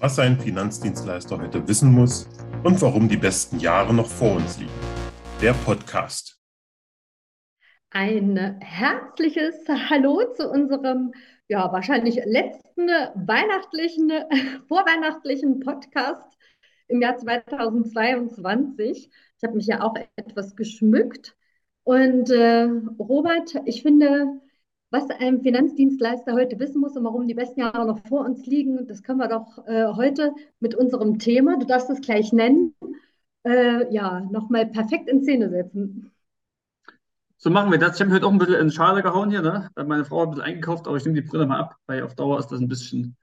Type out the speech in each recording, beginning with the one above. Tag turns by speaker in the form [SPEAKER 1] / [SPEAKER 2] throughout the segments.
[SPEAKER 1] was ein Finanzdienstleister heute wissen muss und warum die besten Jahre noch vor uns liegen. Der Podcast.
[SPEAKER 2] Ein herzliches Hallo zu unserem ja wahrscheinlich letzten weihnachtlichen, vorweihnachtlichen Podcast im Jahr 2022. Ich habe mich ja auch etwas geschmückt. Und äh, Robert, ich finde, was ein Finanzdienstleister heute wissen muss und warum die besten Jahre noch vor uns liegen, das können wir doch äh, heute mit unserem Thema, du darfst es gleich nennen, äh, ja, nochmal perfekt in Szene setzen.
[SPEAKER 3] So machen wir das. Ich habe heute auch ein bisschen in Schale gehauen hier, ne? Meine Frau hat ein bisschen eingekauft, aber ich nehme die Brille mal ab, weil auf Dauer ist das ein bisschen,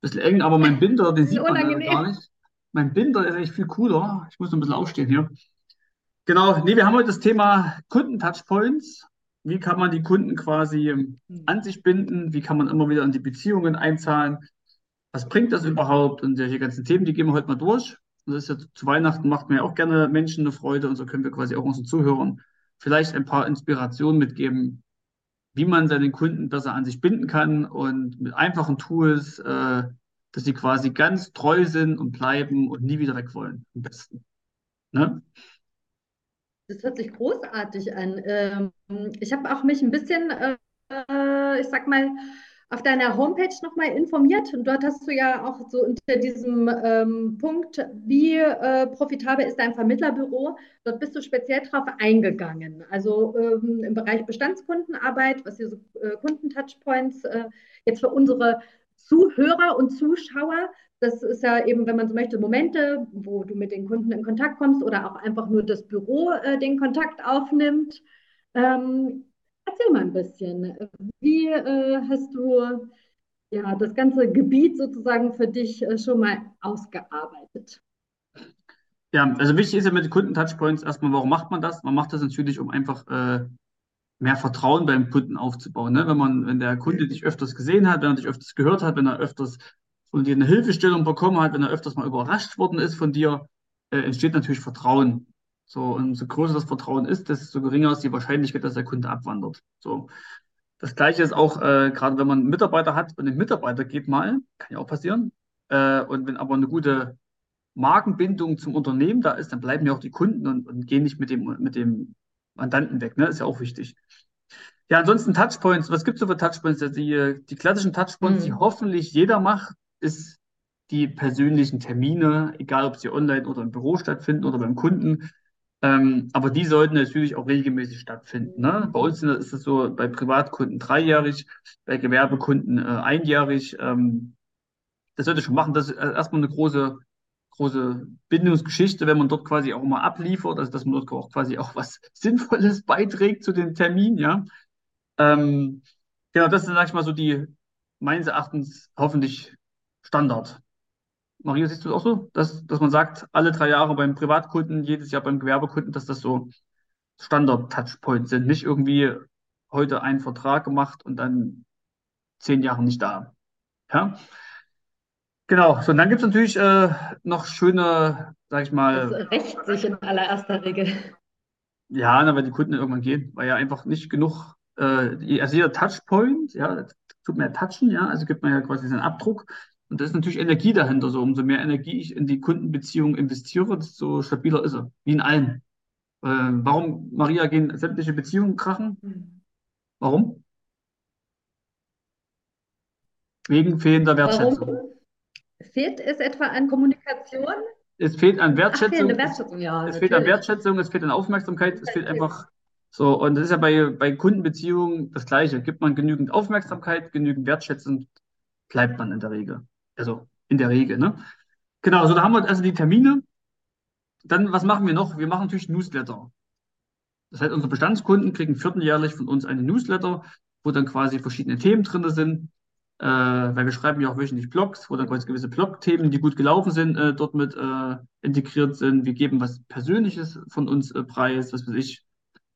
[SPEAKER 3] bisschen eng. Aber mein Binder, den sieht man gar nicht. Mein Binder ist eigentlich viel cooler. Ich muss noch ein bisschen aufstehen hier. Genau, nee, wir haben heute das Thema Kundentouchpoints wie kann man die Kunden quasi hm. an sich binden? Wie kann man immer wieder in die Beziehungen einzahlen? Was bringt das überhaupt? Und solche ganzen Themen, die gehen wir heute mal durch. Und das ist ja zu Weihnachten macht mir ja auch gerne Menschen eine Freude und so können wir quasi auch unseren Zuhörern vielleicht ein paar Inspirationen mitgeben, wie man seine Kunden besser an sich binden kann und mit einfachen Tools, äh, dass sie quasi ganz treu sind und bleiben und nie wieder weg wollen. Am besten. Ne?
[SPEAKER 2] Das hört sich großartig an. Ähm, ich habe auch mich ein bisschen, äh, ich sag mal, auf deiner Homepage nochmal informiert und dort hast du ja auch so unter diesem ähm, Punkt, wie äh, profitabel ist dein Vermittlerbüro, dort bist du speziell drauf eingegangen. Also ähm, im Bereich Bestandskundenarbeit, was hier so äh, Kundentouchpoints äh, jetzt für unsere Zuhörer und Zuschauer das ist ja eben, wenn man so möchte, Momente, wo du mit den Kunden in Kontakt kommst oder auch einfach nur das Büro äh, den Kontakt aufnimmt. Ähm, erzähl mal ein bisschen. Wie äh, hast du ja, das ganze Gebiet sozusagen für dich äh, schon mal ausgearbeitet?
[SPEAKER 3] Ja, also wichtig ist ja mit den Kunden-Touchpoints erstmal, warum macht man das? Man macht das natürlich, um einfach äh, mehr Vertrauen beim Kunden aufzubauen. Ne? Wenn man, wenn der Kunde dich öfters gesehen hat, wenn er dich öfters gehört hat, wenn er öfters von dir eine Hilfestellung bekommen hat, wenn er öfters mal überrascht worden ist von dir, äh, entsteht natürlich Vertrauen. So, und so größer das Vertrauen ist, desto geringer ist die Wahrscheinlichkeit, dass der Kunde abwandert. So. Das gleiche ist auch, äh, gerade wenn man einen Mitarbeiter hat und ein Mitarbeiter geht mal, kann ja auch passieren. Äh, und wenn aber eine gute Markenbindung zum Unternehmen da ist, dann bleiben ja auch die Kunden und, und gehen nicht mit dem, mit dem Mandanten weg. Ne? Ist ja auch wichtig. Ja, ansonsten Touchpoints. Was gibt es so für Touchpoints? Die, die klassischen Touchpoints, mhm. die hoffentlich jeder macht, ist die persönlichen Termine, egal ob sie online oder im Büro stattfinden oder beim Kunden. Ähm, aber die sollten natürlich auch regelmäßig stattfinden. Ne? Bei uns ist es so bei Privatkunden dreijährig, bei Gewerbekunden äh, einjährig. Ähm, das sollte schon machen. Das ist erstmal eine große, große Bindungsgeschichte, wenn man dort quasi auch mal abliefert, also dass man dort auch quasi auch was Sinnvolles beiträgt zu den Terminen. Ja? Ähm, genau, das sind, sag ich mal, so die meines Erachtens hoffentlich Standard. Maria, siehst du es auch so, dass, dass man sagt, alle drei Jahre beim Privatkunden, jedes Jahr beim Gewerbekunden, dass das so Standard-Touchpoints sind, nicht irgendwie heute einen Vertrag gemacht und dann zehn Jahre nicht da. Ja? Genau, so und dann gibt es natürlich äh, noch schöne, sag ich mal.
[SPEAKER 2] Das rächt sich in allererster Regel.
[SPEAKER 3] Ja, na, weil die Kunden irgendwann gehen, weil ja einfach nicht genug, äh, also jeder Touchpoint, ja, tut mehr touchen, ja, also gibt man ja quasi seinen Abdruck. Und da ist natürlich Energie dahinter. So, umso mehr Energie ich in die Kundenbeziehung investiere, desto stabiler ist er. Wie in allen. Äh, warum, Maria, gehen sämtliche Beziehungen krachen? Warum? Wegen fehlender Wertschätzung. Warum?
[SPEAKER 2] Fehlt es etwa an Kommunikation?
[SPEAKER 3] Es fehlt an Wertschätzung. Ach, Wertschätzung ja, es fehlt an Wertschätzung, es fehlt an Aufmerksamkeit, es fehlt einfach so. Und das ist ja bei, bei Kundenbeziehungen das Gleiche. Gibt man genügend Aufmerksamkeit, genügend Wertschätzung, bleibt man in der Regel. Also in der Regel, ne? Genau, so da haben wir also die Termine. Dann, was machen wir noch? Wir machen natürlich Newsletter. Das heißt, unsere Bestandskunden kriegen vierteljährlich von uns eine Newsletter, wo dann quasi verschiedene Themen drin sind. Äh, weil wir schreiben ja auch wöchentlich Blogs, wo dann quasi gewisse Blog-Themen, die gut gelaufen sind, äh, dort mit äh, integriert sind. Wir geben was Persönliches von uns äh, preis, was weiß ich,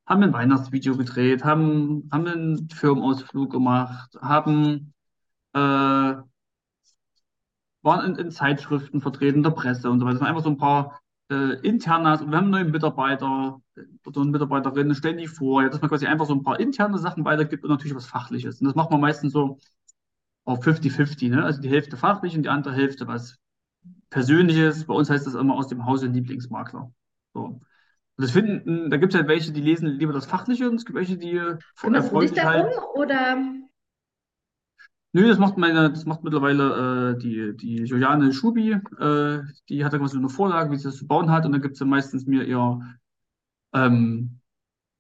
[SPEAKER 3] haben ein Weihnachtsvideo gedreht, haben, haben einen Firmenausflug gemacht, haben äh, waren in, in Zeitschriften vertreten, in der Presse und so weiter. Das sind einfach so ein paar äh, Internas und wir haben neue Mitarbeiter oder eine Mitarbeiterin, stellen die vor, ja, dass man quasi einfach so ein paar interne Sachen weitergibt und natürlich was Fachliches. Und das macht man meistens so auf 50-50, ne? Also die Hälfte fachlich und die andere Hälfte was Persönliches. Bei uns heißt das immer aus dem Hause Lieblingsmakler. So. Und das finden, da gibt es halt welche, die lesen lieber das Fachliche und es gibt welche, die äh,
[SPEAKER 4] Kümmerst du dich
[SPEAKER 3] sich halt.
[SPEAKER 4] darum oder?
[SPEAKER 3] Nö, das macht meine, das macht mittlerweile äh, die, die Juliane Schubi. Äh, die hat da quasi so eine Vorlage, wie sie das zu bauen hat. Und dann gibt sie meistens mir ihr, ähm,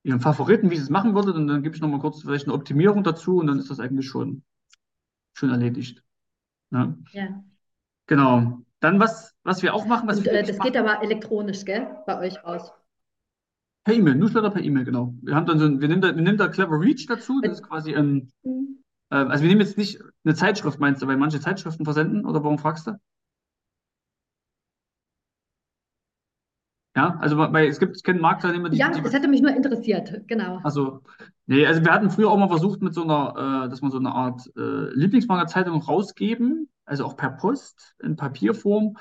[SPEAKER 3] ihren Favoriten, wie sie es machen würde. Und dann gebe ich nochmal kurz vielleicht eine Optimierung dazu und dann ist das eigentlich schon, schon erledigt. Ne?
[SPEAKER 4] Ja.
[SPEAKER 3] Genau. Dann was, was wir auch machen, was
[SPEAKER 4] Und
[SPEAKER 3] wir
[SPEAKER 4] äh, das geht
[SPEAKER 3] machen,
[SPEAKER 4] aber elektronisch, gell? Bei euch raus.
[SPEAKER 3] per E-Mail, Newsletter per E-Mail, genau. Wir haben dann so ein, wir nehmen da, wir nehmen da Clever Reach dazu. Das ist quasi ein,
[SPEAKER 4] Mhm.
[SPEAKER 3] äh, also wir nehmen jetzt nicht eine Zeitschrift, meinst du, weil manche Zeitschriften versenden oder warum fragst du? Ja, also weil es gibt, ich kenne Marktteilnehmer, die,
[SPEAKER 4] Ja,
[SPEAKER 3] die
[SPEAKER 4] es hätte mich nur interessiert, genau.
[SPEAKER 3] Also, nee, also wir hatten früher auch mal versucht mit so einer, äh, dass man so eine Art äh, Lieblingsmanga-Zeitung rausgeben, also auch per Post in Papierform.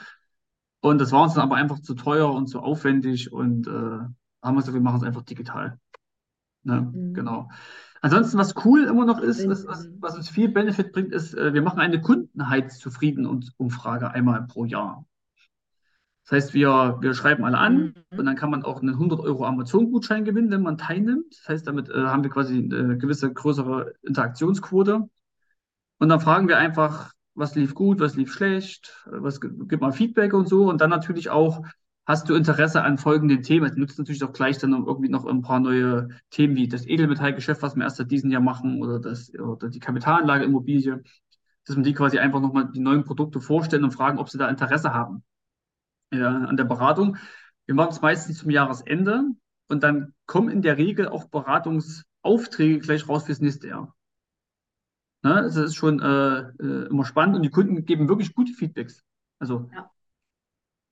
[SPEAKER 3] Und das war uns dann aber einfach zu teuer und zu aufwendig und äh, haben wir gesagt, wir machen es einfach digital. Ne?
[SPEAKER 4] Mhm.
[SPEAKER 3] Genau. Ansonsten, was cool immer noch ist, ist was, was uns viel Benefit bringt, ist, äh, wir machen eine Kundenheitszufrieden-Umfrage einmal pro Jahr. Das heißt, wir, wir schreiben alle an
[SPEAKER 4] Mhm.
[SPEAKER 3] und dann kann man auch einen 100 Euro Amazon-Gutschein gewinnen, wenn man teilnimmt. Das heißt, damit äh, haben wir quasi eine gewisse größere Interaktionsquote. Und dann fragen wir einfach, was lief gut, was lief schlecht, äh, was gibt mal Feedback und so. Und dann natürlich auch, hast du Interesse an folgenden Themen? Du nutzt natürlich auch gleich dann irgendwie noch ein paar neue Themen wie das Edelmetallgeschäft, was wir erst seit diesem Jahr machen, oder, das, oder die Kapitalanlage Immobilie, dass man die quasi einfach nochmal die neuen Produkte vorstellen und fragen, ob sie da Interesse haben ja, an der Beratung. Wir machen es meistens zum Jahresende und dann kommen in der Regel auch Beratungsaufträge gleich raus fürs nächste Jahr. Ne? Das ist schon äh, äh, immer spannend und die Kunden geben wirklich gute Feedbacks. Also
[SPEAKER 4] Ja.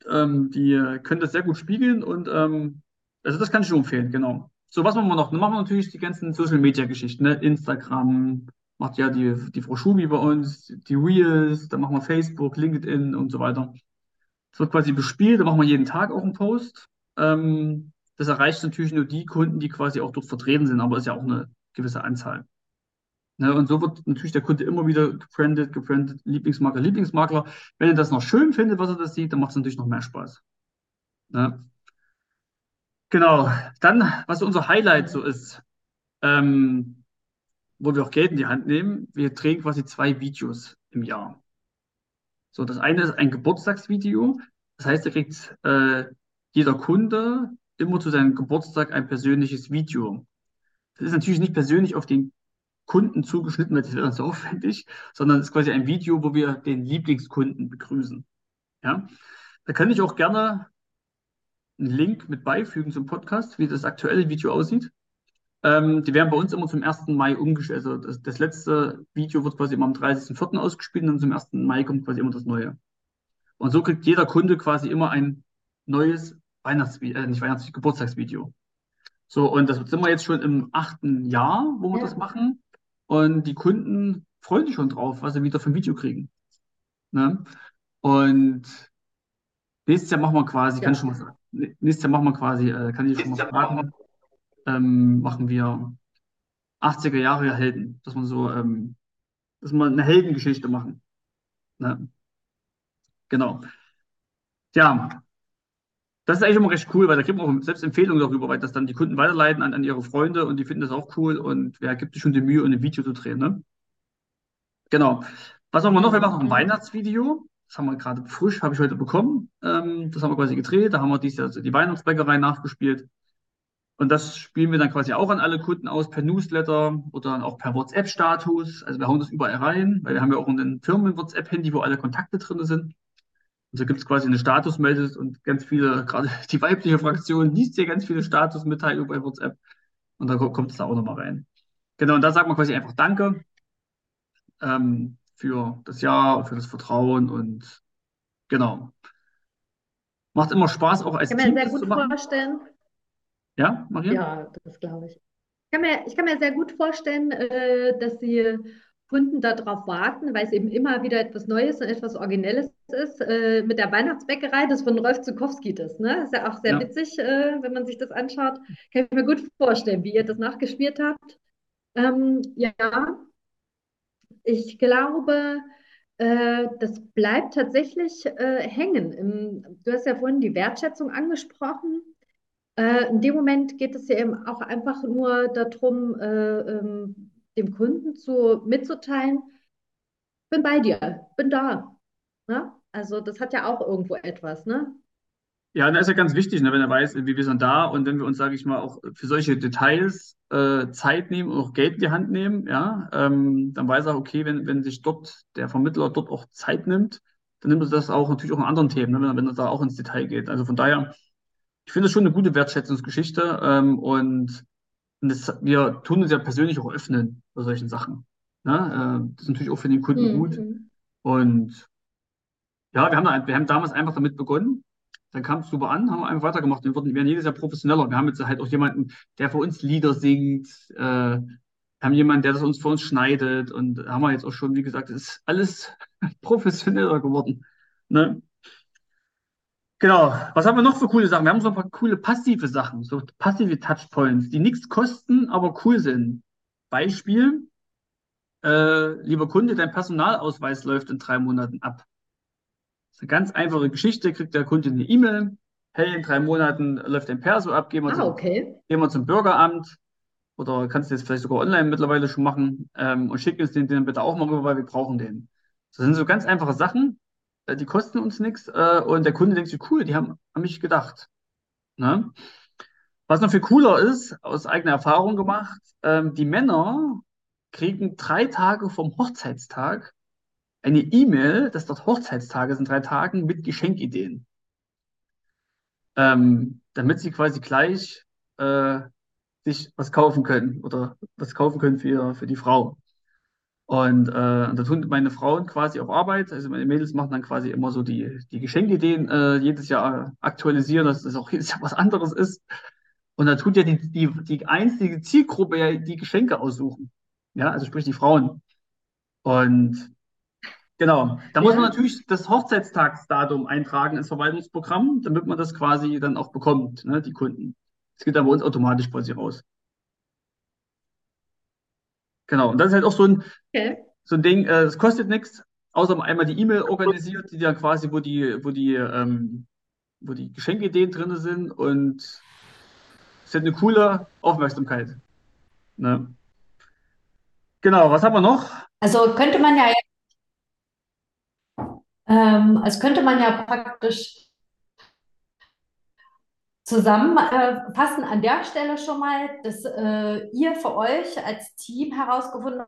[SPEAKER 3] Ähm, die können das sehr gut spiegeln und ähm, also das kann ich nur empfehlen, genau. So, was machen wir noch? Dann machen wir natürlich die ganzen Social Media Geschichten, ne? Instagram, macht ja die, die Frau Schubi bei uns, die Reels, dann machen wir Facebook, LinkedIn und so weiter. Es wird quasi bespielt, da machen wir jeden Tag auch einen Post. Ähm, das erreicht natürlich nur die Kunden, die quasi auch dort vertreten sind, aber ist ja auch eine gewisse Anzahl. Ne, und so wird natürlich der Kunde immer wieder gebrandet, gebrandet, Lieblingsmakler, Lieblingsmakler. Wenn er das noch schön findet, was er das sieht, dann macht es natürlich noch mehr Spaß. Ne? Genau. Dann, was unser Highlight so ist, ähm, wo wir auch Geld in die Hand nehmen, wir drehen quasi zwei Videos im Jahr. So, das eine ist ein Geburtstagsvideo. Das heißt, da kriegt äh, jeder Kunde immer zu seinem Geburtstag ein persönliches Video. Das ist natürlich nicht persönlich auf den Kunden zugeschnitten, weil das wäre so aufwendig, sondern es ist quasi ein Video, wo wir den Lieblingskunden begrüßen. Ja, da kann ich auch gerne einen Link mit beifügen zum Podcast, wie das aktuelle Video aussieht. Ähm, die werden bei uns immer zum 1. Mai umgestellt. Also das, das letzte Video wird quasi immer am 30.04. ausgespielt und dann zum 1. Mai kommt quasi immer das neue. Und so kriegt jeder Kunde quasi immer ein neues Weihnachtsvideo, äh, nicht Weihnachtsvideo, Geburtstagsvideo. So, und das sind wir jetzt schon im achten Jahr, wo wir
[SPEAKER 4] Ja.
[SPEAKER 3] das machen. Und die Kunden freuen sich schon drauf, was sie wieder für ein Video kriegen. Ne? Und nächstes Jahr machen wir quasi, kann ich schon mal sagen, nächstes Jahr machen wir quasi, äh, kann ich schon mal sagen, ähm, machen wir 80er Jahre Helden, dass wir so, ähm, dass wir eine Heldengeschichte machen. Ne? Genau. Ja, das ist eigentlich immer recht cool, weil da kriegt man auch selbst Empfehlungen darüber, weil das dann die Kunden weiterleiten an, an ihre Freunde und die finden das auch cool und wer gibt sich schon die Mühe, um ein Video zu drehen, ne? Genau. Was machen wir noch? Wir machen noch ein. Weihnachtsvideo. Das haben wir gerade frisch, habe ich heute bekommen. Ähm, das haben wir quasi gedreht. Da haben wir dieses Jahr die Weihnachtsbäckerei nachgespielt. Und das spielen wir dann quasi auch an alle Kunden aus per Newsletter oder dann auch per WhatsApp-Status. Also wir hauen das überall rein, weil wir haben ja auch ein Firmen-WhatsApp-Handy, wo alle Kontakte drin sind. Und so gibt es quasi eine Statusmeldung und ganz viele, gerade die weibliche Fraktion liest hier ganz viele Statusmitteilungen bei WhatsApp. Und da ko- kommt es da auch nochmal rein. Genau, und da sagt man quasi einfach Danke ähm, für das Jahr und für das Vertrauen und genau. Macht immer Spaß, auch als
[SPEAKER 4] Ich kann mir
[SPEAKER 3] Team
[SPEAKER 4] sehr
[SPEAKER 3] das
[SPEAKER 4] gut vorstellen,
[SPEAKER 3] Ja, Maria?
[SPEAKER 4] ja, das glaube ich. Ich kann mir, ich kann mir sehr gut vorstellen, äh, dass die Kunden darauf warten, weil es eben immer wieder etwas Neues und etwas Originelles ist. Äh, mit der Weihnachtsbäckerei, das von Rolf Zukowski das, ne? Ist ja auch sehr
[SPEAKER 3] Ja.
[SPEAKER 4] witzig, äh, wenn man sich das anschaut. Kann ich mir gut vorstellen, wie ihr das nachgespielt habt. Ähm, ja, ich glaube, Äh, das bleibt tatsächlich äh, hängen. Im, du hast ja vorhin die Wertschätzung angesprochen. Äh, in dem Moment geht es ja eben auch einfach nur darum, äh, ähm, dem Kunden zu, mitzuteilen, bin bei dir, bin da. Ne? Also das hat ja auch irgendwo etwas, ne?
[SPEAKER 3] Ja, da ist ja ganz wichtig, ne, wenn er weiß, wie wir sind da und wenn wir uns, sage ich mal, auch für solche Details äh, Zeit nehmen und auch Geld in die Hand nehmen, ja, ähm, dann weiß er, okay, wenn, wenn sich dort der Vermittler dort auch Zeit nimmt, dann nimmt er das auch natürlich auch in anderen Themen, ne, wenn, wenn er da auch ins Detail geht. Also von daher, ich finde es schon eine gute Wertschätzungsgeschichte ähm, und, und das, wir tun uns ja persönlich auch öffnen bei solchen Sachen. Ne? Äh, das ist natürlich auch für den Kunden gut.
[SPEAKER 4] Mhm.
[SPEAKER 3] Und ja, wir haben, wir haben damals einfach damit begonnen. Dann kam es super an, haben wir einfach weitergemacht. Wir werden jedes Jahr professioneller. Wir haben jetzt halt auch jemanden, der für uns Lieder singt. Äh, haben jemanden, der das uns für uns schneidet. Und haben wir jetzt auch schon, wie gesagt, es ist alles professioneller geworden. Ne? Genau. Was haben wir noch für coole Sachen? Wir haben so ein paar coole passive Sachen, so passive Touchpoints, die nichts kosten, aber cool sind. Beispiel, äh, lieber Kunde, dein Personalausweis läuft in drei Monaten ab. Eine ganz einfache Geschichte, kriegt der Kunde eine E-Mail, hey, in drei Monaten läuft dein Perso ab, gehen wir,
[SPEAKER 4] Ah,
[SPEAKER 3] zum,
[SPEAKER 4] okay.
[SPEAKER 3] gehen wir zum Bürgeramt oder kannst du jetzt vielleicht sogar online mittlerweile schon machen ähm, und schick uns den, den bitte auch mal rüber, weil wir brauchen den. Das sind so ganz einfache Sachen, äh, die kosten uns nichts äh, und der Kunde denkt sich, cool, die haben an mich gedacht. Ne? Was noch viel cooler ist, aus eigener Erfahrung gemacht, ähm, die Männer kriegen drei Tage vom Hochzeitstag eine E-Mail, dass dort Hochzeitstage sind, drei Tagen mit Geschenkideen. Ähm, damit sie quasi gleich äh, sich was kaufen können oder was kaufen können für, für die Frau. Und, äh, und da tun meine Frauen quasi auf Arbeit, also meine Mädels machen dann quasi immer so die, die Geschenkideen äh, jedes Jahr aktualisieren, dass das auch jedes Jahr was anderes ist. Und da tut ja die, die, die einzige Zielgruppe ja die Geschenke aussuchen. Ja, also sprich die Frauen. Und genau, da muss man
[SPEAKER 4] Ja.
[SPEAKER 3] natürlich das Hochzeitstagsdatum eintragen ins Verwaltungsprogramm, damit man das quasi dann auch bekommt, ne, die Kunden. Das geht dann bei uns automatisch quasi raus. Genau, und das ist halt auch so ein,
[SPEAKER 4] Okay.
[SPEAKER 3] so ein Ding, äh, das kostet nichts, außer man einmal die E-Mail organisiert, die dann quasi, wo die, wo die, ähm, wo die Geschenkideen drin sind und es hat eine coole Aufmerksamkeit. Ne? Genau, was haben wir noch?
[SPEAKER 2] Also könnte man ja, ähm, also könnte man ja praktisch zusammenfassen an der Stelle schon mal, dass äh, ihr für euch als Team herausgefunden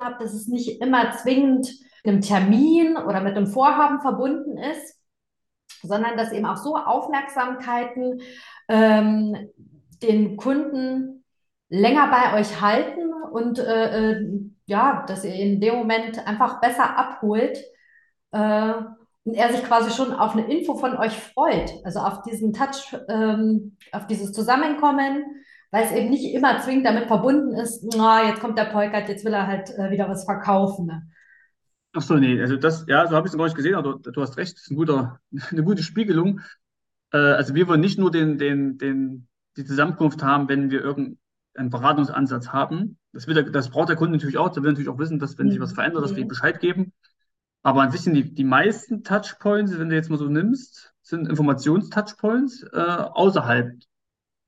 [SPEAKER 2] habt, dass es nicht immer zwingend mit einem Termin oder mit einem Vorhaben verbunden ist, sondern dass eben auch so Aufmerksamkeiten ähm, den Kunden länger bei euch halten und äh, äh, ja, dass ihr in dem Moment einfach besser abholt äh, und er sich quasi schon auf eine Info von euch freut, also auf diesen Touch, ähm, auf dieses Zusammenkommen, weil es eben nicht immer zwingend damit verbunden ist, na, jetzt kommt der Polkert, jetzt will er halt äh, wieder was verkaufen. Ne?
[SPEAKER 3] Ach so, nee, also das, ja, so habe ich es gar nicht gesehen, aber du, du hast recht, das ist ein guter, eine gute Spiegelung. Äh, also wir wollen nicht nur den, den, den, die Zusammenkunft haben, wenn wir irgendeinen Beratungsansatz haben. Das, will der, das braucht der Kunde natürlich auch. Der will natürlich auch wissen, dass wenn sich was verändert, dass wir ihm Bescheid geben. Aber an sich sind die, die meisten Touchpoints, wenn du jetzt mal so nimmst, sind Informations-Touchpoints äh, außerhalb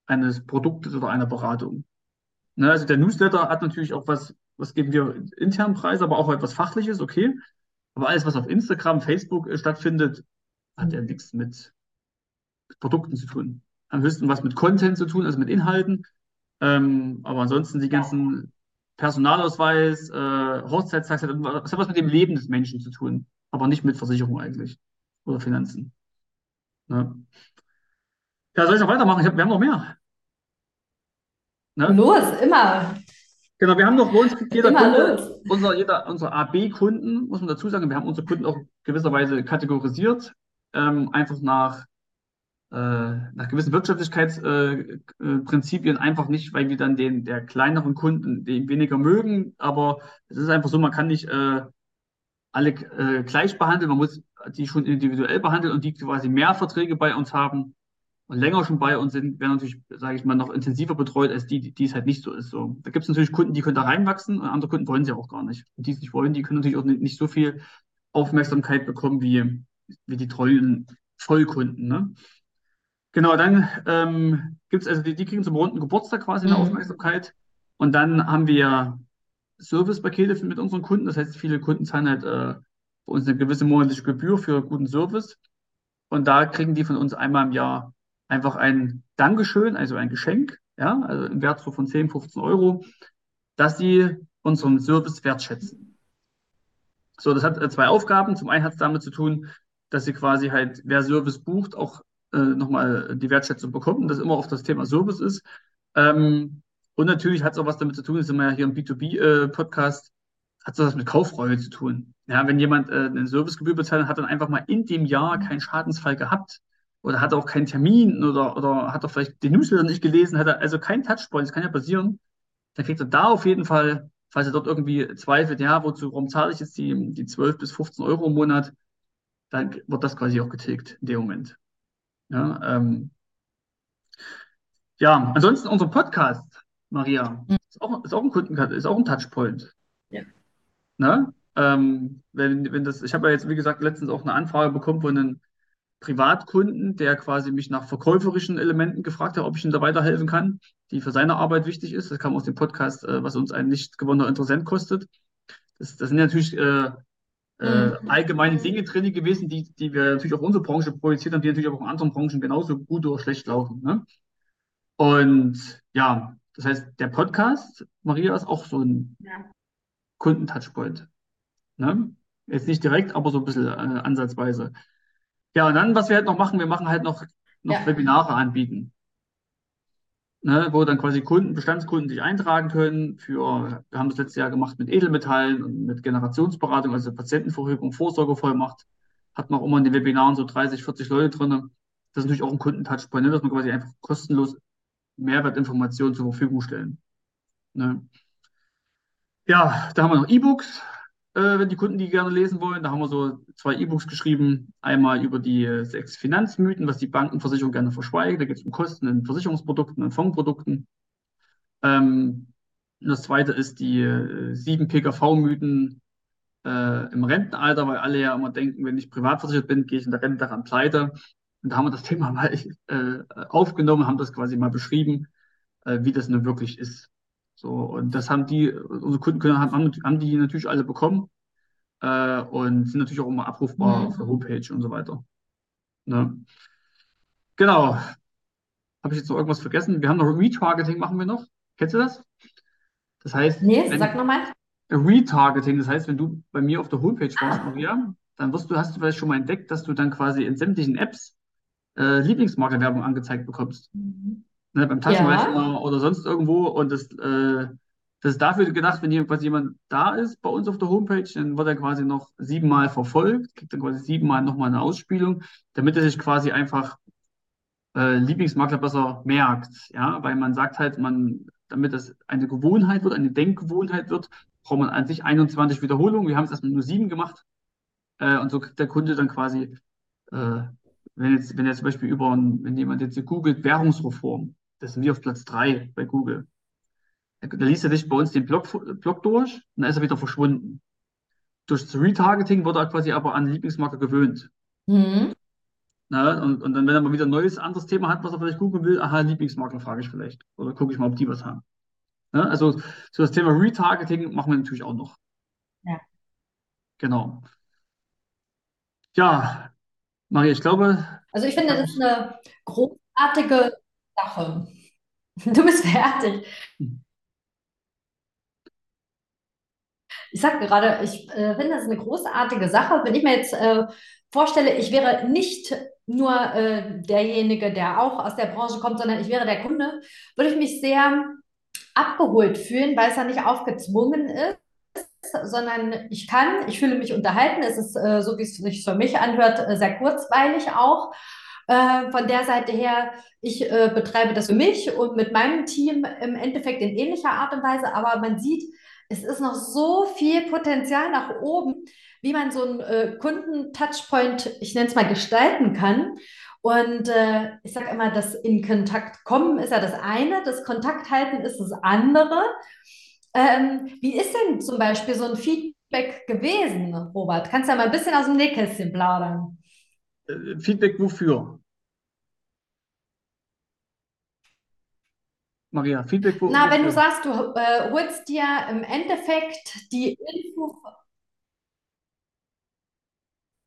[SPEAKER 3] eines Produktes oder einer Beratung. Ne, also der Newsletter hat natürlich auch was, was geben wir intern preis, aber auch etwas Fachliches, okay. Aber alles, was auf Instagram, Facebook äh, stattfindet, hat ja nichts mit, mit Produkten zu tun. Am höchsten was mit Content zu tun, also mit Inhalten. Ähm, aber ansonsten die ganzen Personalausweis, äh, Hochzeitstag, das hat was mit dem Leben des Menschen zu tun, aber nicht mit Versicherung eigentlich oder Finanzen. Ne? Ja, soll ich noch weitermachen? Ich hab, wir haben noch mehr. Ne?
[SPEAKER 2] Los, immer,
[SPEAKER 3] Genau, wir haben noch bei uns jeder
[SPEAKER 2] immer
[SPEAKER 3] Kunde,
[SPEAKER 2] los.
[SPEAKER 3] unser, jeder, unsere AB-Kunden, muss man dazu sagen, wir haben unsere Kunden auch gewisserweise kategorisiert, ähm, einfach nach, nach gewissen Wirtschaftlichkeitsprinzipien, äh, Prinzipien, einfach nicht, weil wir dann den der kleineren Kunden den weniger mögen, aber es ist einfach so, man kann nicht äh, alle äh, gleich behandeln, man muss die schon individuell behandeln und die quasi mehr Verträge bei uns haben und länger schon bei uns sind, werden natürlich, sage ich mal, noch intensiver betreut als die, die, die es halt nicht so ist. So, da gibt es natürlich Kunden, die können da reinwachsen und andere Kunden wollen sie auch gar nicht. Und die es nicht wollen, die können natürlich auch nicht, nicht so viel Aufmerksamkeit bekommen wie, wie die treuen Vollkunden. Ne? Genau, dann ähm, gibt es also die, die kriegen zum runden Geburtstag quasi eine
[SPEAKER 2] Mhm.
[SPEAKER 3] Aufmerksamkeit. Und dann haben wir Servicepakete mit unseren Kunden. Das heißt, viele Kunden zahlen halt äh, für uns eine gewisse monatliche Gebühr für guten Service. Und da kriegen die von uns einmal im Jahr einfach ein Dankeschön, also ein Geschenk, ja, also im Wert so von 10, 15 Euro, dass sie unseren Service wertschätzen. So, das hat äh, zwei Aufgaben. Zum einen hat es damit zu tun, dass sie quasi halt, wer Service bucht, auch äh, nochmal die Wertschätzung bekommt und das immer auf das Thema Service ist. Ähm, und natürlich hat es auch was damit zu tun, sind wir ja hier im B2B-Podcast, hat es was mit Kauffreude zu tun. Ja, wenn jemand äh, eine Servicegebühr bezahlt, hat dann einfach mal in dem Jahr keinen Schadensfall gehabt oder hat auch keinen Termin oder, oder hat auch vielleicht den Newsletter nicht gelesen, hat er also keinen Touchpoint, das kann ja passieren, dann kriegt er da auf jeden Fall, falls er dort irgendwie zweifelt, ja, wozu, warum zahle ich jetzt die, die 12 bis 15 Euro im Monat, dann wird das quasi auch getilgt in dem Moment. Ja, ähm, ja, ansonsten unser Podcast, Maria,
[SPEAKER 2] Mhm.
[SPEAKER 3] ist auch, ist auch ein Kunden, ist auch ein Touchpoint.
[SPEAKER 2] Ja.
[SPEAKER 3] Ne? Ähm, wenn, wenn das, ich habe ja jetzt, wie gesagt, letztens auch eine Anfrage bekommen von einem Privatkunden, der quasi mich nach verkäuferischen Elementen gefragt hat, ob ich ihm da weiterhelfen kann, die für seine Arbeit wichtig ist. Das kam aus dem Podcast, äh, was uns ein nicht gewonnener Interessent kostet. Das, das sind natürlich äh, äh,
[SPEAKER 2] Mhm.
[SPEAKER 3] allgemeine Dinge drin gewesen, die, die wir natürlich auf unsere Branche projiziert haben, die natürlich auch in anderen Branchen genauso gut oder schlecht laufen. Ne? Und ja, das heißt, der Podcast, Maria, ist auch so ein
[SPEAKER 4] Ja.
[SPEAKER 3] Kundentouchpoint. Ne? Jetzt nicht direkt, aber so ein bisschen äh, ansatzweise. Ja, und dann, was wir halt noch machen, wir machen halt noch, noch
[SPEAKER 2] Ja.
[SPEAKER 3] Webinare anbieten. Ne, wo dann quasi Kunden, Bestandskunden sich eintragen können für, wir haben das letztes Jahr gemacht mit Edelmetallen und mit Generationsberatung, also Patientenverfügung, Vorsorgevollmacht, hat man auch immer in den Webinaren so 30, 40 Leute drin. Das ist natürlich auch ein Kundentouchpoint, ne, dass man quasi einfach kostenlos Mehrwertinformationen zur Verfügung stellen. Ne? Ja, da haben wir noch E-Books, äh, wenn die Kunden die gerne lesen wollen. Da haben wir so zwei E-Books geschrieben. Einmal über die äh, sechs Finanzmythen, was die Bankenversicherung gerne verschweigt. Da geht es um Kosten in Versicherungsprodukten und Fondsprodukten. Ähm, und das zweite ist die äh, sieben PKV-Mythen äh, im Rentenalter, weil alle ja immer denken, wenn ich privat versichert bin, gehe ich in der Rente daran pleite. Und da haben wir das Thema mal äh, aufgenommen, haben das quasi mal beschrieben, wie das nun wirklich ist. So, und das haben die, unsere Kunden können, haben, haben die natürlich alle bekommen äh, und sind natürlich auch immer abrufbar
[SPEAKER 2] Mhm.
[SPEAKER 3] auf der Homepage und so weiter. Ne? Genau. Habe ich jetzt noch irgendwas vergessen? Wir haben noch Retargeting, machen wir noch. Kennst du das? Das heißt,
[SPEAKER 2] Nee,
[SPEAKER 3] wenn,
[SPEAKER 2] sag nochmal.
[SPEAKER 3] Retargeting, das heißt, wenn du bei mir auf der Homepage warst. Maria, dann wirst du, hast du vielleicht schon mal entdeckt, dass du dann quasi in sämtlichen Apps äh, Lieblingsmarkenwerbung angezeigt bekommst.
[SPEAKER 2] Mhm.
[SPEAKER 3] Ne, beim
[SPEAKER 2] Ja.
[SPEAKER 3] Taschenrechner oder sonst irgendwo. Und das, äh, das ist dafür gedacht, wenn jemand, quasi jemand da ist bei uns auf der Homepage, dann wird er quasi noch siebenmal verfolgt, kriegt dann quasi siebenmal nochmal eine Ausspielung, damit er sich quasi einfach äh, Lieblingsmakler besser merkt. Ja, weil man sagt halt, man, damit das eine Gewohnheit wird, eine Denkgewohnheit wird, braucht man an sich 21 Wiederholungen. Wir haben es erstmal nur sieben gemacht. Äh, und so kriegt der Kunde dann quasi, äh, wenn jetzt, wenn jetzt zum Beispiel über, wenn jemand jetzt googelt, Währungsreform, das sind wir auf Platz drei bei Google. Da, da liest er sich bei uns den Blog, Blog durch und dann ist er wieder verschwunden. Durch das Retargeting wurde er quasi aber an Lieblingsmarke gewöhnt.
[SPEAKER 2] Mhm.
[SPEAKER 3] Ne? Und, und dann, wenn er mal wieder ein neues, anderes Thema hat, was er vielleicht googeln will, aha, Lieblingsmarke frage ich vielleicht. Oder gucke ich mal, ob die was haben. Ne? Also, so das Thema Retargeting machen wir natürlich auch noch.
[SPEAKER 2] Ja.
[SPEAKER 3] Genau. Ja, Maria, ich glaube,
[SPEAKER 2] Also ich finde, das ist eine großartige Sache. Du bist fertig. Ich sag gerade, ich äh, finde das eine großartige Sache. Wenn ich mir jetzt äh, vorstelle, ich wäre nicht nur äh, derjenige, der auch aus der Branche kommt, sondern ich wäre der Kunde, würde ich mich sehr abgeholt fühlen, weil es ja nicht aufgezwungen ist, sondern ich kann, ich fühle mich unterhalten. Es ist, äh, so wie es sich für mich anhört, äh, sehr kurzweilig auch. Äh, von der Seite her, ich äh, betreibe das für mich und mit meinem Team im Endeffekt in ähnlicher Art und Weise, aber man sieht, es ist noch so viel Potenzial nach oben, wie man so einen äh, Kunden-Touchpoint, ich nenne es mal, gestalten kann. Und äh, ich sage immer, das in Kontakt kommen ist ja das eine, das Kontakt halten ist das andere. Ähm, wie ist denn zum Beispiel so ein Feedback gewesen, Robert? Kannst du ja mal ein bisschen aus dem Nähkästchen plaudern?
[SPEAKER 3] Äh, Feedback wofür? Maria, Feedback wo,
[SPEAKER 2] Na, wenn du
[SPEAKER 3] wofür?
[SPEAKER 2] sagst, du äh, holst dir im Endeffekt die Info,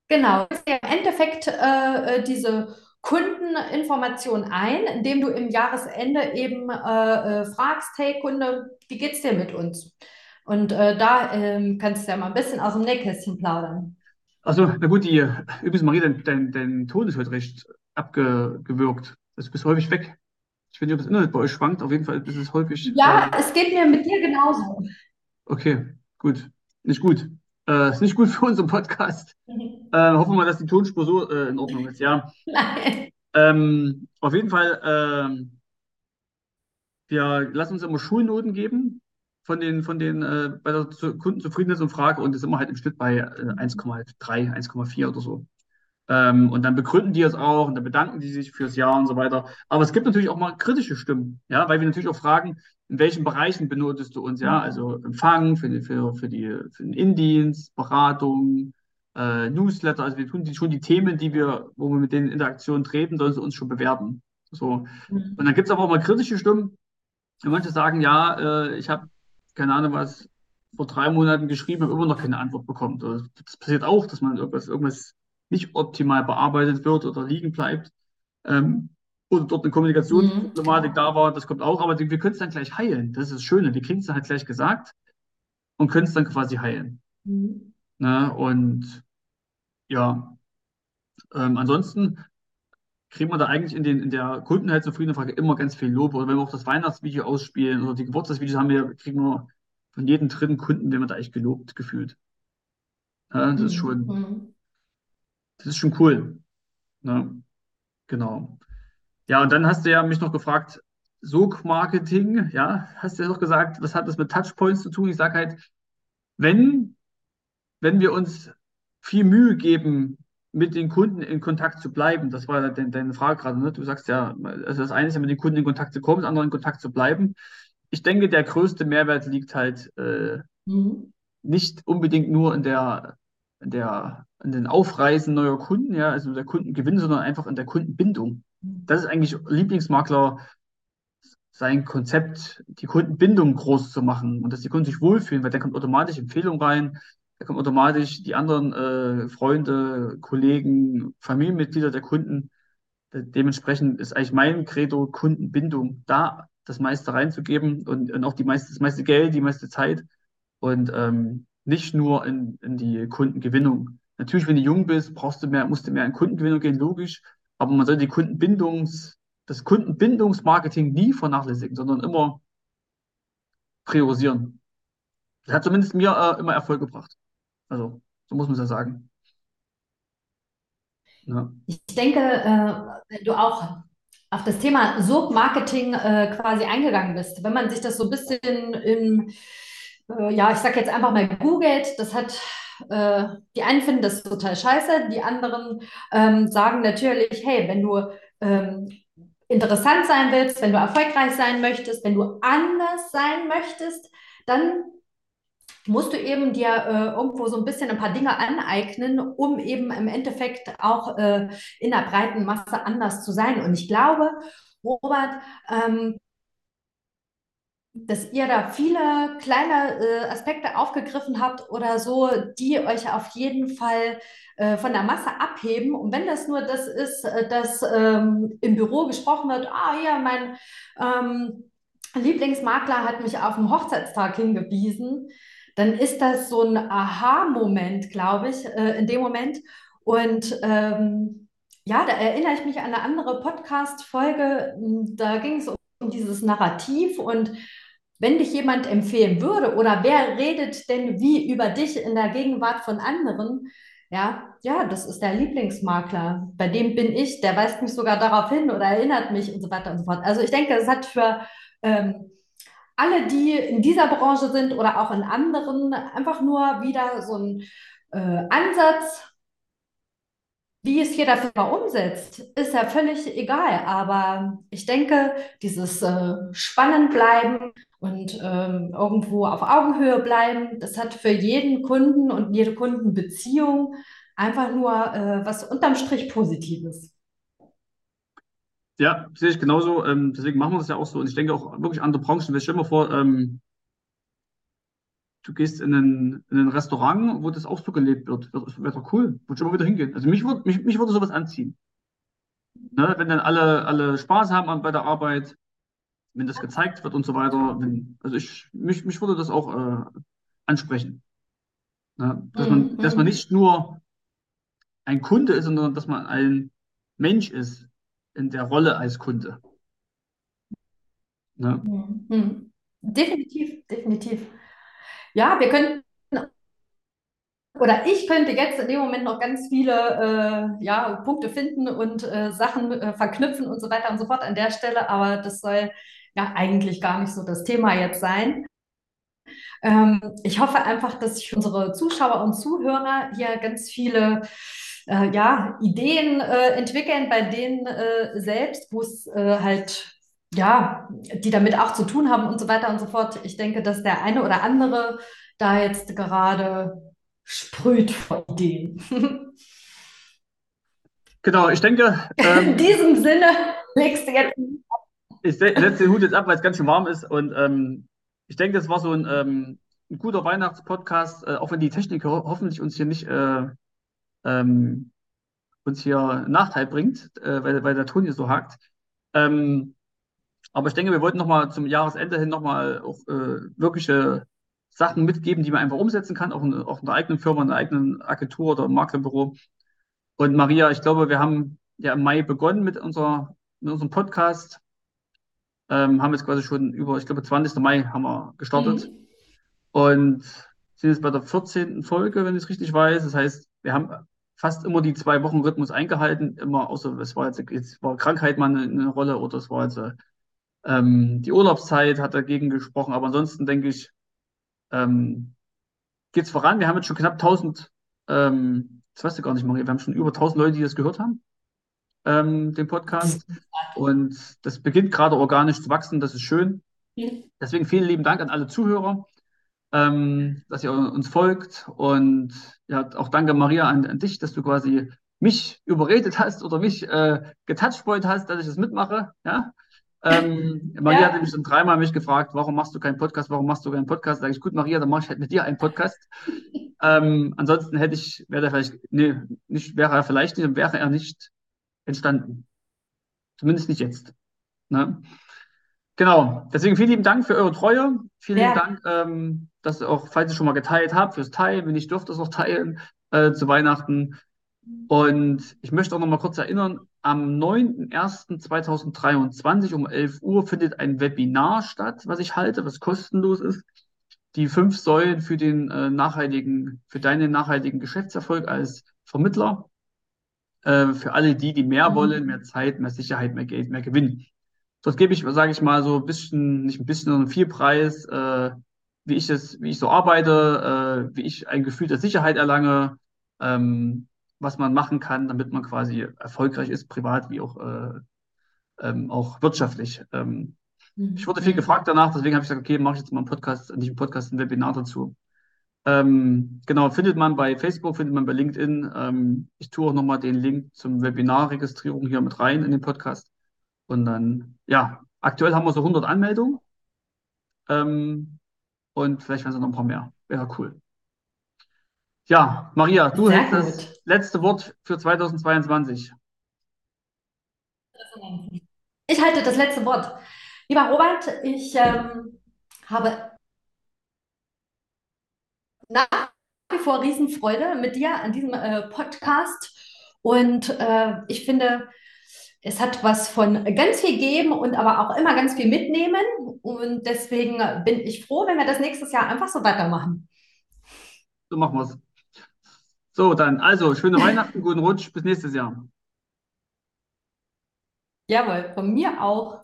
[SPEAKER 2] genau, holst dir im Endeffekt äh, äh, diese Kundeninformation ein, indem du im Jahresende eben äh, äh, fragst, hey Kunde, wie geht's dir mit uns? Und da ähm, kannst du ja mal ein bisschen aus dem Nähkästchen plaudern.
[SPEAKER 3] Also, na gut, die, übrigens, Maria, dein, dein, dein Ton ist heute recht abgewürgt. Also, du bist häufig weg. Ich weiß nicht, ob das Internet bei euch schwankt. Auf jeden Fall ist es häufig.
[SPEAKER 2] Ja,
[SPEAKER 3] Äh,
[SPEAKER 2] es geht mir mit dir genauso.
[SPEAKER 3] okay, gut. Nicht gut. Äh, ist nicht gut für unseren Podcast. Äh, hoffen wir mal, dass die Tonspur so äh, in Ordnung ist. Ja.
[SPEAKER 2] Nein.
[SPEAKER 3] Ähm, auf jeden Fall, ähm, wir lassen uns immer Schulnoten geben von den, von den äh, bei der Zu- Kundenzufriedenheitsumfrage und das sind wir halt im Schnitt bei äh, 1,3, 1,4 oder so. Ähm, und dann begründen die es auch und dann bedanken die sich fürs Jahr und so weiter. Aber es gibt natürlich auch mal kritische Stimmen, ja, weil wir natürlich auch fragen, in welchen Bereichen benotest du uns, ja, also Empfang für, die, für, für, die, für den Indienst, Beratung, äh, Newsletter, also wir tun die, schon die Themen, die wir, wo wir mit denen in Interaktion treten, sollen sie uns schon bewerten. So. Und dann gibt es aber auch mal kritische Stimmen. Und manche sagen, ja, äh, ich habe keine Ahnung was vor drei Monaten geschrieben, habe immer noch keine Antwort bekommen. Das, passiert auch, dass man irgendwas, irgendwas nicht optimal bearbeitet wird oder liegen bleibt. Ähm, oder dort eine Kommunikationsproblematik
[SPEAKER 2] Mhm.
[SPEAKER 3] da war, das kommt auch, aber wir können es dann gleich heilen. Das ist das Schöne. Wir kriegen es dann halt gleich gesagt und können es dann quasi heilen.
[SPEAKER 2] Mhm.
[SPEAKER 3] Ne? Und ja, ähm, ansonsten kriegen wir da eigentlich in, den, in der Kundenheitszufriedenfrage immer ganz viel Lob. Oder wenn wir auch das Weihnachtsvideo ausspielen oder die Geburtstagsvideos haben wir, kriegen wir von jedem dritten Kunden, werden wir da echt gelobt gefühlt. Ja, das ist schon,
[SPEAKER 2] Mhm.
[SPEAKER 3] das ist schon cool. Ne? Genau. Ja, und dann hast du ja mich noch gefragt, Sog-Marketing, ja, hast du ja noch gesagt, was hat das mit Touchpoints zu tun? Ich sage halt, wenn, wenn wir uns viel Mühe geben, mit den Kunden in Kontakt zu bleiben, das war ja deine, Frage gerade, ne? Du sagst ja, also das eine ist ja mit den Kunden in Kontakt zu kommen, das andere in Kontakt zu bleiben. Ich denke, der größte Mehrwert liegt halt äh,
[SPEAKER 2] Mhm.
[SPEAKER 3] nicht unbedingt nur in der, in der, in den Aufreisen neuer Kunden, ja, also der Kundengewinn, sondern einfach in der Kundenbindung. Das ist eigentlich Lieblingsmakler sein Konzept, die Kundenbindung groß zu machen und dass die Kunden sich wohlfühlen, weil da kommt automatisch Empfehlung rein, da kommen automatisch die anderen äh, Freunde, Kollegen, Familienmitglieder der Kunden. De dementsprechend ist eigentlich mein Credo Kundenbindung, da das meiste reinzugeben und, und auch die meiste, das meiste Geld, die meiste Zeit und ähm, nicht nur in, in die Kundengewinnung. Natürlich, wenn du jung bist, brauchst du mehr, musst du mehr in Kundengewinnung gehen, logisch, aber man soll die Kundenbindungs, das Kundenbindungsmarketing nie vernachlässigen, sondern immer priorisieren. Das hat zumindest mir äh, immer Erfolg gebracht. Also, so muss man es ja sagen. Ja.
[SPEAKER 2] Ich denke, äh, wenn du auch auf das Thema Sog-Marketing äh, quasi eingegangen bist, wenn man sich das so ein bisschen im, äh, ja, ich sag jetzt einfach mal googelt, das hat, die einen finden das total scheiße, die anderen ähm, sagen natürlich, hey, wenn du ähm, interessant sein willst, wenn du erfolgreich sein möchtest, wenn du anders sein möchtest, dann musst du eben dir äh, irgendwo so ein bisschen ein paar Dinge aneignen, um eben im Endeffekt auch äh, in der breiten Masse anders zu sein. Und ich glaube, Robert, ähm, dass ihr da viele kleine äh, Aspekte aufgegriffen habt oder so, die euch auf jeden Fall äh, von der Masse abheben. Und wenn das nur das ist, äh, dass ähm, im Büro gesprochen wird, ah ja, mein ähm, Lieblingsmakler hat mich auf dem Hochzeitstag hingewiesen, dann ist das so ein Aha-Moment, glaube ich, äh, in dem Moment. Und ähm, ja, da erinnere ich mich an eine andere Podcast-Folge. Da ging es um dieses Narrativ und wenn dich jemand empfehlen würde oder wer redet denn wie über dich in der Gegenwart von anderen, ja, ja, das ist der Lieblingsmakler. Bei dem bin ich, der weist mich sogar darauf hin oder erinnert mich und so weiter und so fort. Also ich denke, es hat für ähm, alle, die in dieser Branche sind oder auch in anderen, einfach nur wieder so ein äh, Ansatz, wie es jeder Firma umsetzt, ist ja völlig egal. Aber ich denke, dieses äh, Spannend bleiben und ähm, irgendwo auf Augenhöhe bleiben. Das hat für jeden Kunden und jede Kundenbeziehung einfach nur äh, was unterm Strich Positives.
[SPEAKER 3] Ja, sehe ich genauso. Ähm, deswegen machen wir das ja auch so. Und ich denke auch wirklich andere Branchen. Ich stell mir vor, ähm, du gehst in ein, in ein Restaurant, wo das auch so gelebt wird. Das wäre doch cool. Würde ich immer wieder hingehen. Also mich, würd, mich, mich würde sowas anziehen. Ne? Wenn dann alle, alle Spaß haben an, bei der Arbeit, wenn das gezeigt wird und so weiter. Wenn, also ich, mich, mich würde das auch äh, ansprechen. Ne? Dass, man, dass man nicht nur ein Kunde ist, sondern dass man ein Mensch ist in der Rolle als Kunde. Ne?
[SPEAKER 2] Mhm. Definitiv, definitiv. Ja, wir könnten oder ich könnte jetzt in dem Moment noch ganz viele äh, ja, Punkte finden und äh, Sachen äh, verknüpfen und so weiter und so fort an der Stelle, aber das soll ja eigentlich gar nicht so das Thema jetzt sein. Ähm, ich hoffe einfach, dass sich unsere Zuschauer und Zuhörer hier ganz viele äh, ja, Ideen äh, entwickeln, bei denen äh, selbst, wo es halt ja, die damit auch zu tun haben und so weiter und so fort. Ich denke, dass der eine oder andere da jetzt gerade sprüht vor Ideen.
[SPEAKER 3] Genau, ich denke.
[SPEAKER 2] Ähm, In diesem Sinne legst du jetzt.
[SPEAKER 3] Ich setze den Hut jetzt ab, weil es ganz schön warm ist. Und ähm, ich denke, das war so ein, ähm, ein guter Weihnachtspodcast, äh, auch wenn die Technik ho hoffentlich uns hier nicht äh, ähm, uns hier Nachteil bringt, äh, weil, weil der Ton hier so hakt. Ähm, aber ich denke, wir wollten nochmal zum Jahresende hin nochmal auch äh, wirkliche Sachen mitgeben, die man einfach umsetzen kann, auch in, auch in der eigenen Firma, in der eigenen Agentur oder im Maklerbüro. Und Maria, ich glaube, wir haben ja im Mai begonnen mit, unserer, mit unserem Podcast. Ähm, haben jetzt quasi schon über, ich glaube, 20. Mai haben wir gestartet. Mhm. Und sind jetzt bei der 14. Folge, wenn ich es richtig weiß. Das heißt, wir haben fast immer die zwei Wochen Rhythmus eingehalten, immer außer es war jetzt, jetzt war Krankheit mal eine, eine Rolle oder es war jetzt ähm, die Urlaubszeit hat dagegen gesprochen, aber ansonsten denke ich, ähm, geht es voran. Wir haben jetzt schon knapp 1000, ähm, das weißt du gar nicht, Maria, wir haben schon über 1000 Leute, die das gehört haben, ähm, den Podcast. Und das beginnt gerade organisch zu wachsen, das ist schön. Deswegen vielen lieben Dank an alle Zuhörer, ähm, dass ihr uns folgt. Und ja, auch danke, Maria, an, an dich, dass du quasi mich überredet hast oder mich äh, getouchpoint hast, dass ich das mitmache. Ja? Ähm, Maria ja. hat nämlich schon dreimal mich gefragt, warum machst du keinen Podcast, warum machst du keinen Podcast? Sag ich, gut, Maria, dann mache ich halt mit dir einen Podcast. ähm, ansonsten hätte ich, wäre er vielleicht, nee, nicht, wäre er vielleicht nicht, wäre er nicht entstanden. Zumindest nicht jetzt. Ne? Genau, deswegen vielen lieben Dank für eure Treue. Vielen ja. lieben Dank, ähm, dass ihr auch, falls ihr schon mal geteilt habt, fürs Teilen. Wenn ich dürfte es noch teilen äh, zu Weihnachten. Und ich möchte auch noch mal kurz erinnern, am 9.01.2023 um 11 Uhr findet ein Webinar statt, was ich halte, was kostenlos ist. Die fünf Säulen für den äh, nachhaltigen, für deinen nachhaltigen Geschäftserfolg als Vermittler. Äh, für alle die, die mehr mhm. wollen, mehr Zeit, mehr Sicherheit, mehr Geld, mehr Gewinn. Dort gebe ich, sage ich mal, so ein bisschen, nicht ein bisschen, sondern viel Preis, äh, wie ich es, wie ich so arbeite, äh, wie ich ein Gefühl der Sicherheit erlange, ähm, was man machen kann, damit man quasi erfolgreich ist, privat wie auch, äh, ähm, auch wirtschaftlich. Ähm, mhm. Ich wurde viel gefragt danach, deswegen habe ich gesagt, okay, mache ich jetzt mal einen Podcast, nicht einen Podcast, ein Webinar dazu. Ähm, genau, findet man bei Facebook, findet man bei LinkedIn. Ähm, ich tue auch nochmal den Link zum Webinarregistrierung hier mit rein in den Podcast. Und dann, ja, aktuell haben wir so 100 Anmeldungen. Ähm, und vielleicht werden es noch ein paar mehr. Wäre cool. Ja, Maria, du Sehr hältst das letzte Wort für 2022.
[SPEAKER 2] Ich halte das letzte Wort. Lieber Robert, ich ähm, habe nach wie vor Riesenfreude mit dir an diesem äh, Podcast und äh, ich finde, es hat was von ganz viel geben und aber auch immer ganz viel mitnehmen und deswegen bin ich froh, wenn wir das nächstes Jahr einfach so weitermachen.
[SPEAKER 3] So machen wir es. So, dann, also, schöne Weihnachten, guten Rutsch, bis nächstes Jahr.
[SPEAKER 2] Jawohl, von mir auch.